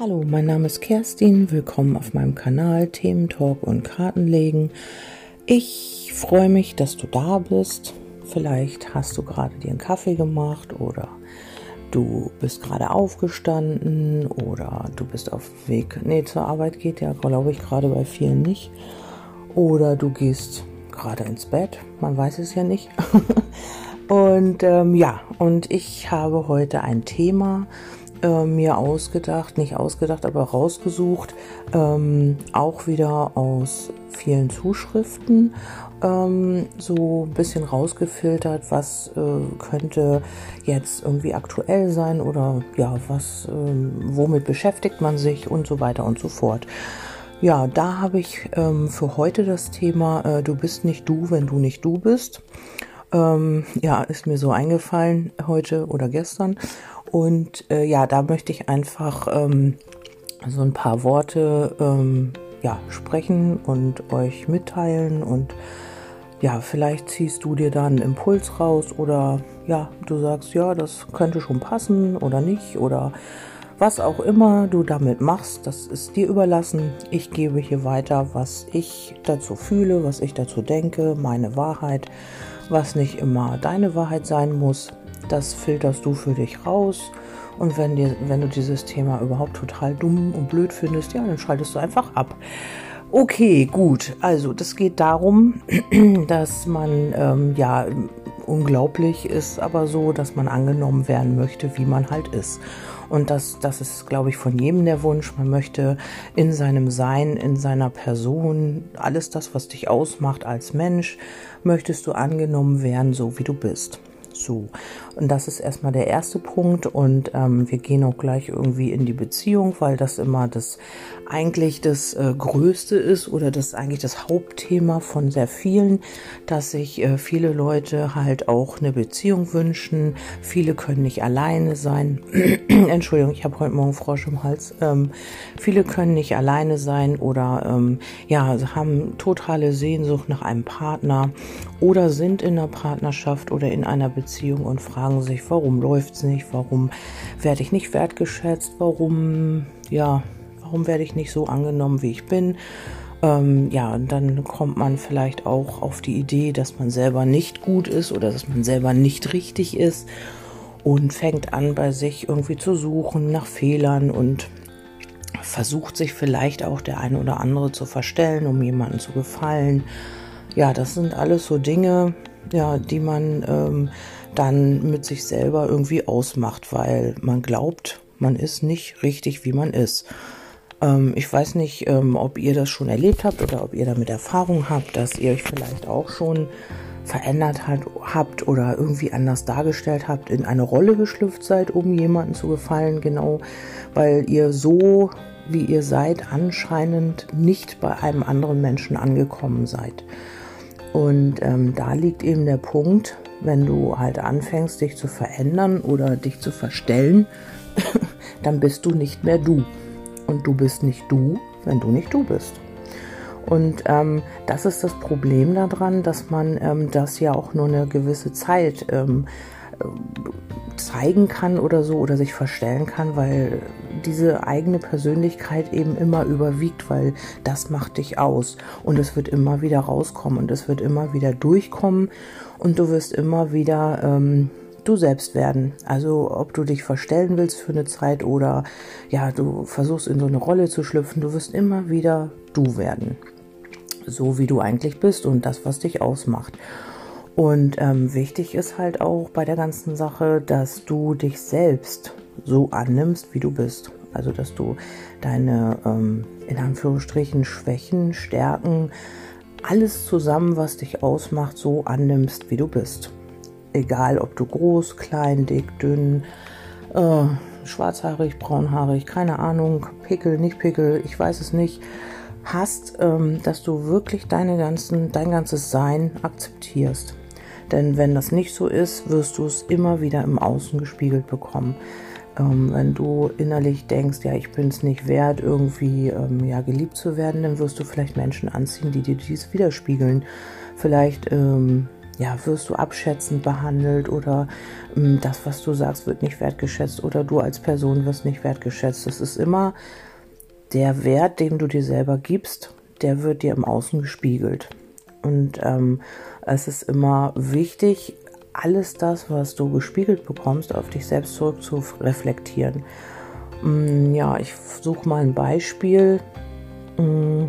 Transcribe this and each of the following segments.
Hallo, mein Name ist Kerstin. Willkommen auf meinem Kanal Themen Talk und Kartenlegen. Ich freue mich, dass du da bist. Vielleicht hast du gerade dir einen Kaffee gemacht oder du bist gerade aufgestanden oder du bist auf Weg. Nee, zur Arbeit geht ja, glaube ich, gerade bei vielen nicht. Oder du gehst gerade ins Bett. Man weiß es ja nicht. und ähm, ja, und ich habe heute ein Thema äh, mir ausgedacht, nicht ausgedacht, aber rausgesucht, ähm, auch wieder aus vielen Zuschriften, ähm, so ein bisschen rausgefiltert, was äh, könnte jetzt irgendwie aktuell sein oder ja, was, äh, womit beschäftigt man sich und so weiter und so fort. Ja, da habe ich ähm, für heute das Thema, äh, du bist nicht du, wenn du nicht du bist. Ähm, ja, ist mir so eingefallen heute oder gestern. Und äh, ja, da möchte ich einfach ähm, so ein paar Worte ähm, ja, sprechen und euch mitteilen. Und ja, vielleicht ziehst du dir da einen Impuls raus oder ja, du sagst, ja, das könnte schon passen oder nicht oder was auch immer du damit machst, das ist dir überlassen. Ich gebe hier weiter, was ich dazu fühle, was ich dazu denke, meine Wahrheit, was nicht immer deine Wahrheit sein muss. Das filterst du für dich raus. Und wenn, dir, wenn du dieses Thema überhaupt total dumm und blöd findest, ja, dann schaltest du einfach ab. Okay, gut. Also, das geht darum, dass man, ähm, ja, unglaublich ist aber so, dass man angenommen werden möchte, wie man halt ist. Und das, das ist, glaube ich, von jedem der Wunsch. Man möchte in seinem Sein, in seiner Person, alles das, was dich ausmacht als Mensch, möchtest du angenommen werden, so wie du bist. So, und das ist erstmal der erste Punkt und ähm, wir gehen auch gleich irgendwie in die Beziehung, weil das immer das eigentlich das äh, Größte ist oder das eigentlich das Hauptthema von sehr vielen, dass sich äh, viele Leute halt auch eine Beziehung wünschen. Viele können nicht alleine sein. Entschuldigung, ich habe heute Morgen Frosch im Hals. Ähm, viele können nicht alleine sein oder ähm, ja haben totale Sehnsucht nach einem Partner oder sind in einer Partnerschaft oder in einer Beziehung und fragen sich, warum läuft's nicht, warum werde ich nicht wertgeschätzt, warum ja warum werde ich nicht so angenommen, wie ich bin? Ähm, ja, und dann kommt man vielleicht auch auf die Idee, dass man selber nicht gut ist oder dass man selber nicht richtig ist und fängt an, bei sich irgendwie zu suchen nach Fehlern und versucht sich vielleicht auch der eine oder andere zu verstellen, um jemandem zu gefallen. Ja, das sind alles so Dinge, ja, die man ähm, dann mit sich selber irgendwie ausmacht, weil man glaubt, man ist nicht richtig, wie man ist. Ähm, ich weiß nicht, ähm, ob ihr das schon erlebt habt oder ob ihr damit Erfahrung habt, dass ihr euch vielleicht auch schon verändert hat, habt oder irgendwie anders dargestellt habt, in eine Rolle geschlüpft seid, um jemanden zu gefallen, genau weil ihr so, wie ihr seid, anscheinend nicht bei einem anderen Menschen angekommen seid. Und ähm, da liegt eben der Punkt, wenn du halt anfängst, dich zu verändern oder dich zu verstellen, dann bist du nicht mehr du und du bist nicht du, wenn du nicht du bist. Und ähm, das ist das Problem daran, dass man ähm, das ja auch nur eine gewisse Zeit ähm, äh, zeigen kann oder so oder sich verstellen kann, weil diese eigene Persönlichkeit eben immer überwiegt, weil das macht dich aus und es wird immer wieder rauskommen und es wird immer wieder durchkommen und du wirst immer wieder ähm, du selbst werden. Also ob du dich verstellen willst für eine Zeit oder ja, du versuchst in so eine Rolle zu schlüpfen, du wirst immer wieder du werden. So wie du eigentlich bist und das, was dich ausmacht. Und ähm, wichtig ist halt auch bei der ganzen Sache, dass du dich selbst so annimmst, wie du bist. Also dass du deine ähm, in Anführungsstrichen Schwächen, Stärken, alles zusammen, was dich ausmacht, so annimmst, wie du bist egal ob du groß, klein, dick, dünn, äh, schwarzhaarig, braunhaarig, keine Ahnung, Pickel, nicht Pickel, ich weiß es nicht, hast, ähm, dass du wirklich deine ganzen, dein ganzes Sein akzeptierst. Denn wenn das nicht so ist, wirst du es immer wieder im Außen gespiegelt bekommen. Ähm, wenn du innerlich denkst, ja, ich bin es nicht wert, irgendwie ähm, ja, geliebt zu werden, dann wirst du vielleicht Menschen anziehen, die dir dies widerspiegeln. Vielleicht ähm, ja, wirst du abschätzend behandelt oder ähm, das, was du sagst, wird nicht wertgeschätzt oder du als Person wirst nicht wertgeschätzt. Es ist immer der Wert, den du dir selber gibst, der wird dir im Außen gespiegelt. Und ähm, es ist immer wichtig, alles das, was du gespiegelt bekommst, auf dich selbst zurück zu reflektieren. Mm, ja, ich suche mal ein Beispiel. Mm,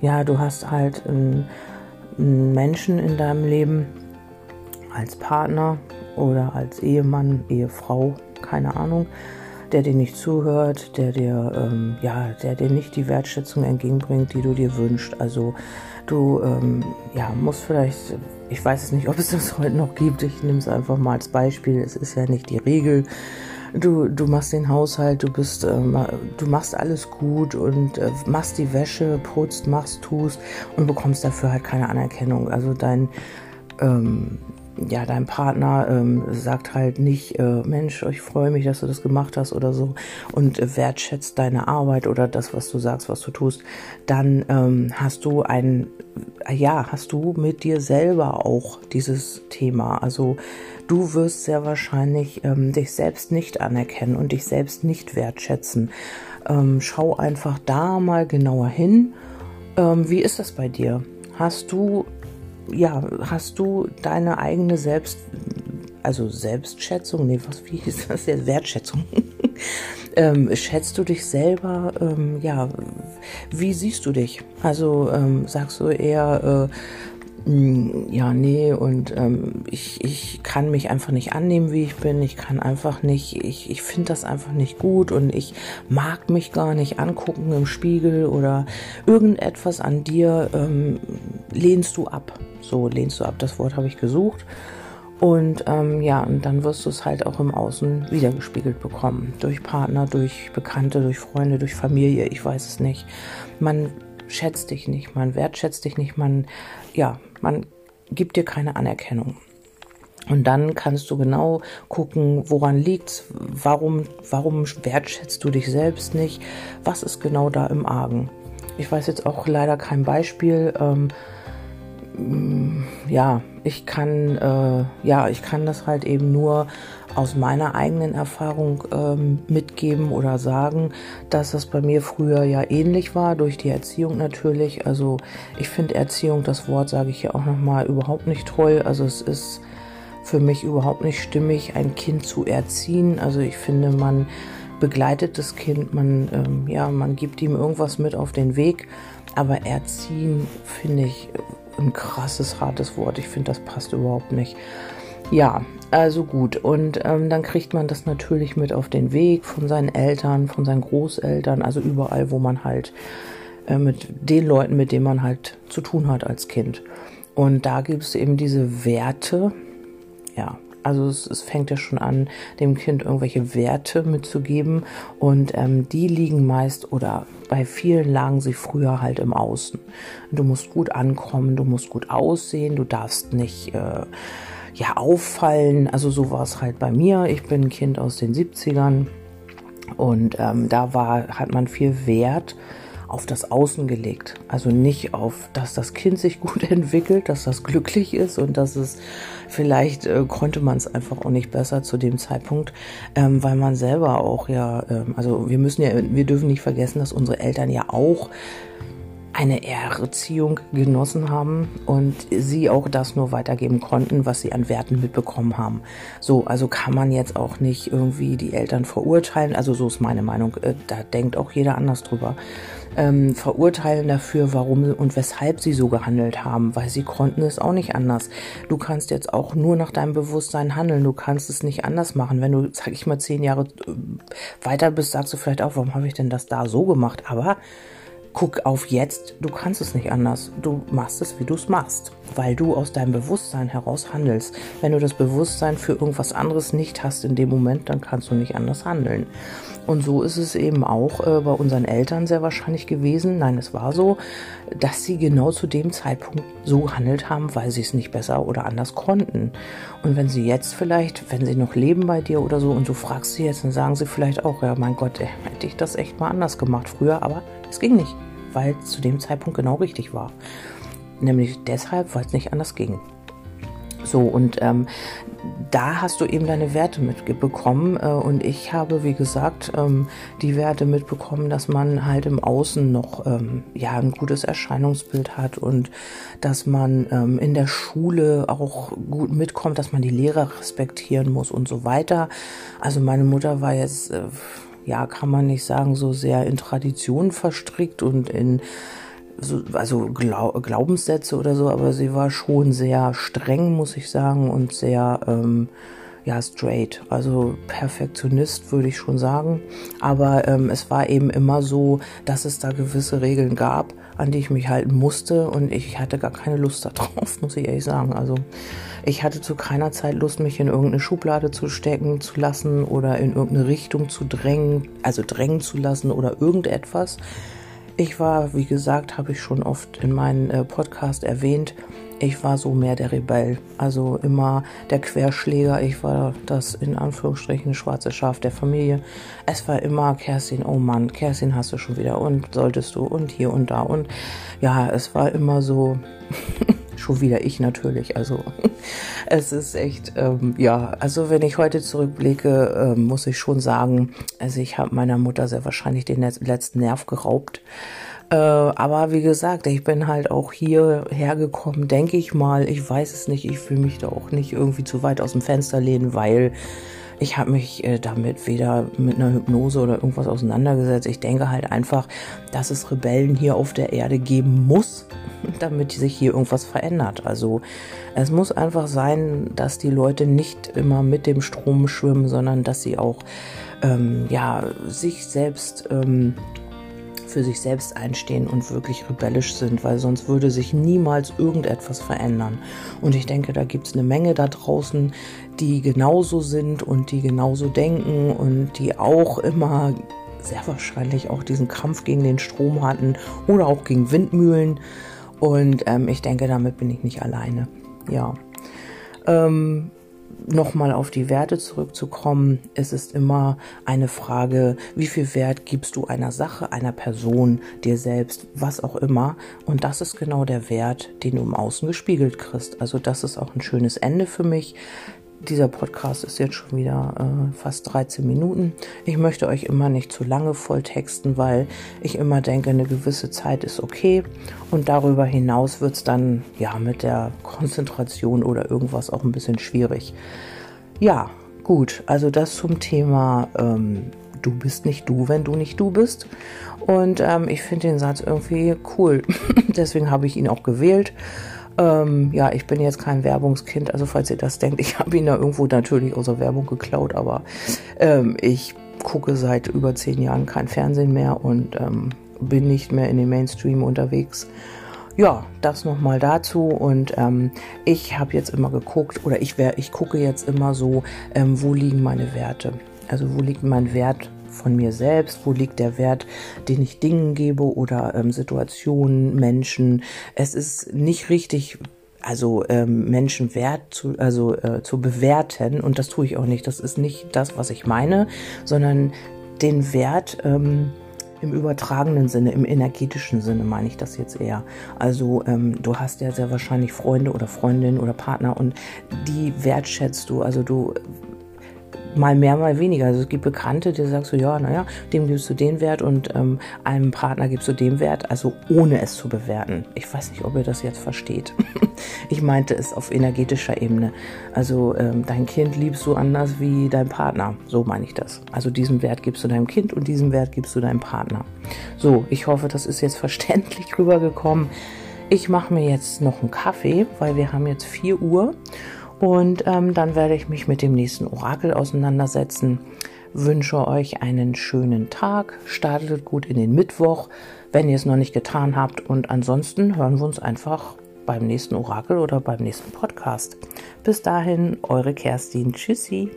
ja, du hast halt einen, Menschen in deinem Leben als Partner oder als Ehemann, Ehefrau, keine Ahnung, der dir nicht zuhört, der dir, ähm, ja, der dir nicht die Wertschätzung entgegenbringt, die du dir wünschst. Also du, ähm, ja, musst vielleicht, ich weiß es nicht, ob es das heute noch gibt, ich nehme es einfach mal als Beispiel, es ist ja nicht die Regel. Du, du machst den Haushalt, du bist, ähm, du machst alles gut und äh, machst die Wäsche, putzt, machst, tust und bekommst dafür halt keine Anerkennung. Also dein, ähm, ja, dein Partner ähm, sagt halt nicht, äh, Mensch, ich freue mich, dass du das gemacht hast oder so und äh, wertschätzt deine Arbeit oder das, was du sagst, was du tust, dann ähm, hast du ein, ja, hast du mit dir selber auch dieses Thema. Also du wirst sehr wahrscheinlich ähm, dich selbst nicht anerkennen und dich selbst nicht wertschätzen. Ähm, schau einfach da mal genauer hin. Ähm, wie ist das bei dir? Hast du ja, hast du deine eigene Selbst, also Selbstschätzung, nee, was, wie ist das jetzt? Wertschätzung. ähm, schätzt du dich selber, ähm, ja, wie siehst du dich? Also ähm, sagst du eher, äh, ja, nee, und ähm, ich, ich kann mich einfach nicht annehmen, wie ich bin. Ich kann einfach nicht, ich, ich finde das einfach nicht gut und ich mag mich gar nicht angucken im Spiegel oder irgendetwas an dir ähm, lehnst du ab. So lehnst du ab, das Wort habe ich gesucht. Und ähm, ja, und dann wirst du es halt auch im Außen wiedergespiegelt bekommen. Durch Partner, durch Bekannte, durch Freunde, durch Familie, ich weiß es nicht. Man schätzt dich nicht, man wertschätzt dich nicht, man, ja, man gibt dir keine Anerkennung. Und dann kannst du genau gucken, woran liegt's, warum, warum wertschätzt du dich selbst nicht, was ist genau da im Argen. Ich weiß jetzt auch leider kein Beispiel. Ähm, ja, ich kann, äh, ja, ich kann das halt eben nur aus meiner eigenen Erfahrung ähm, mitgeben oder sagen, dass das bei mir früher ja ähnlich war, durch die Erziehung natürlich. Also ich finde Erziehung, das Wort sage ich ja auch nochmal, überhaupt nicht toll. Also es ist für mich überhaupt nicht stimmig, ein Kind zu erziehen. Also ich finde, man begleitet das Kind, man, ähm, ja, man gibt ihm irgendwas mit auf den Weg. Aber erziehen finde ich ein krasses, hartes Wort. Ich finde, das passt überhaupt nicht. Ja, also gut. Und ähm, dann kriegt man das natürlich mit auf den Weg von seinen Eltern, von seinen Großeltern, also überall, wo man halt äh, mit den Leuten, mit denen man halt zu tun hat als Kind. Und da gibt es eben diese Werte, ja, also es, es, fängt ja schon an, dem Kind irgendwelche Werte mitzugeben und ähm, die liegen meist oder bei vielen lagen sie früher halt im Außen. Du musst gut ankommen, du musst gut aussehen, du darfst nicht äh, ja auffallen. Also so war es halt bei mir. Ich bin ein Kind aus den 70ern und ähm, da war hat man viel Wert auf das Außen gelegt. Also nicht auf, dass das Kind sich gut entwickelt, dass das glücklich ist und dass es vielleicht äh, konnte man es einfach auch nicht besser zu dem Zeitpunkt, ähm, weil man selber auch ja, ähm, also wir müssen ja, wir dürfen nicht vergessen, dass unsere Eltern ja auch eine Erziehung genossen haben und sie auch das nur weitergeben konnten, was sie an Werten mitbekommen haben. So, also kann man jetzt auch nicht irgendwie die Eltern verurteilen. Also so ist meine Meinung. Äh, da denkt auch jeder anders drüber. Ähm, verurteilen dafür, warum und weshalb sie so gehandelt haben, weil sie konnten es auch nicht anders. Du kannst jetzt auch nur nach deinem Bewusstsein handeln. Du kannst es nicht anders machen. Wenn du, sag ich mal, zehn Jahre äh, weiter bist, sagst du vielleicht auch, warum habe ich denn das da so gemacht? Aber guck auf jetzt, du kannst es nicht anders. Du machst es, wie du es machst, weil du aus deinem Bewusstsein heraus handelst. Wenn du das Bewusstsein für irgendwas anderes nicht hast in dem Moment, dann kannst du nicht anders handeln. Und so ist es eben auch äh, bei unseren Eltern sehr wahrscheinlich gewesen. Nein, es war so, dass sie genau zu dem Zeitpunkt so gehandelt haben, weil sie es nicht besser oder anders konnten. Und wenn sie jetzt vielleicht, wenn sie noch leben bei dir oder so und du fragst sie jetzt, dann sagen sie vielleicht auch, ja mein Gott, ey, hätte ich das echt mal anders gemacht früher, aber es ging nicht, weil es zu dem Zeitpunkt genau richtig war. Nämlich deshalb, weil es nicht anders ging. So, und ähm, da hast du eben deine Werte mitbekommen. Äh, und ich habe, wie gesagt, ähm, die Werte mitbekommen, dass man halt im Außen noch ähm, ja, ein gutes Erscheinungsbild hat und dass man ähm, in der Schule auch gut mitkommt, dass man die Lehrer respektieren muss und so weiter. Also meine Mutter war jetzt, äh, ja, kann man nicht sagen, so sehr in Tradition verstrickt und in so, also Glau Glaubenssätze oder so, aber sie war schon sehr streng, muss ich sagen, und sehr ähm, ja straight, also Perfektionist würde ich schon sagen. Aber ähm, es war eben immer so, dass es da gewisse Regeln gab, an die ich mich halten musste und ich hatte gar keine Lust darauf, muss ich ehrlich sagen. Also ich hatte zu keiner Zeit Lust, mich in irgendeine Schublade zu stecken zu lassen oder in irgendeine Richtung zu drängen, also drängen zu lassen oder irgendetwas. Ich war, wie gesagt, habe ich schon oft in meinem äh, Podcast erwähnt, ich war so mehr der Rebell, also immer der Querschläger. Ich war das in Anführungsstrichen schwarze Schaf der Familie. Es war immer Kerstin, oh Mann, Kerstin hast du schon wieder und solltest du und hier und da und ja, es war immer so schon wieder ich natürlich. Also es ist echt, ähm, ja, also wenn ich heute zurückblicke, äh, muss ich schon sagen, also ich habe meiner Mutter sehr wahrscheinlich den letzten Nerv geraubt. Äh, aber wie gesagt, ich bin halt auch hier hergekommen, denke ich mal. Ich weiß es nicht, ich will mich da auch nicht irgendwie zu weit aus dem Fenster lehnen, weil ich habe mich äh, damit weder mit einer Hypnose oder irgendwas auseinandergesetzt. Ich denke halt einfach, dass es Rebellen hier auf der Erde geben muss, damit sich hier irgendwas verändert. Also es muss einfach sein, dass die Leute nicht immer mit dem Strom schwimmen, sondern dass sie auch ähm, ja sich selbst ähm, für sich selbst einstehen und wirklich rebellisch sind, weil sonst würde sich niemals irgendetwas verändern. Und ich denke, da gibt es eine Menge da draußen, die genauso sind und die genauso denken und die auch immer sehr wahrscheinlich auch diesen Kampf gegen den Strom hatten oder auch gegen Windmühlen. Und ähm, ich denke, damit bin ich nicht alleine. Ja. Ähm, nochmal auf die Werte zurückzukommen, es ist immer eine Frage, wie viel Wert gibst du einer Sache, einer Person, dir selbst, was auch immer. Und das ist genau der Wert, den du im Außen gespiegelt kriegst. Also das ist auch ein schönes Ende für mich. Dieser Podcast ist jetzt schon wieder äh, fast 13 Minuten. Ich möchte euch immer nicht zu lange volltexten, weil ich immer denke, eine gewisse Zeit ist okay. Und darüber hinaus wird es dann ja mit der Konzentration oder irgendwas auch ein bisschen schwierig. Ja, gut. Also das zum Thema ähm, Du bist nicht du, wenn du nicht du bist. Und ähm, ich finde den Satz irgendwie cool. Deswegen habe ich ihn auch gewählt. Ähm, ja, ich bin jetzt kein Werbungskind, also falls ihr das denkt, ich habe ihn da irgendwo natürlich aus der Werbung geklaut, aber ähm, ich gucke seit über zehn Jahren kein Fernsehen mehr und ähm, bin nicht mehr in den Mainstream unterwegs. Ja, das nochmal dazu. Und ähm, ich habe jetzt immer geguckt, oder ich, wär, ich gucke jetzt immer so, ähm, wo liegen meine Werte. Also wo liegt mein Wert von mir selbst? Wo liegt der Wert, den ich Dingen gebe oder ähm, Situationen, Menschen? Es ist nicht richtig also ähm, Menschen wert zu, also äh, zu bewerten und das tue ich auch nicht. Das ist nicht das, was ich meine, sondern den Wert ähm, im übertragenen Sinne, im energetischen Sinne meine ich das jetzt eher. Also ähm, du hast ja sehr wahrscheinlich Freunde oder Freundinnen oder Partner und die wertschätzt du. Also du mal mehr, mal weniger. Also es gibt Bekannte, die sagst du, ja, naja, dem gibst du den Wert und ähm, einem Partner gibst du den Wert, also ohne es zu bewerten. Ich weiß nicht, ob ihr das jetzt versteht. ich meinte es auf energetischer Ebene. Also ähm, dein Kind liebst du anders wie dein Partner. So meine ich das. Also diesen Wert gibst du deinem Kind und diesen Wert gibst du deinem Partner. So, ich hoffe, das ist jetzt verständlich rübergekommen. Ich mache mir jetzt noch einen Kaffee, weil wir haben jetzt 4 Uhr und ähm, dann werde ich mich mit dem nächsten Orakel auseinandersetzen. Wünsche euch einen schönen Tag. Startet gut in den Mittwoch, wenn ihr es noch nicht getan habt. Und ansonsten hören wir uns einfach beim nächsten Orakel oder beim nächsten Podcast. Bis dahin, eure Kerstin. Tschüssi.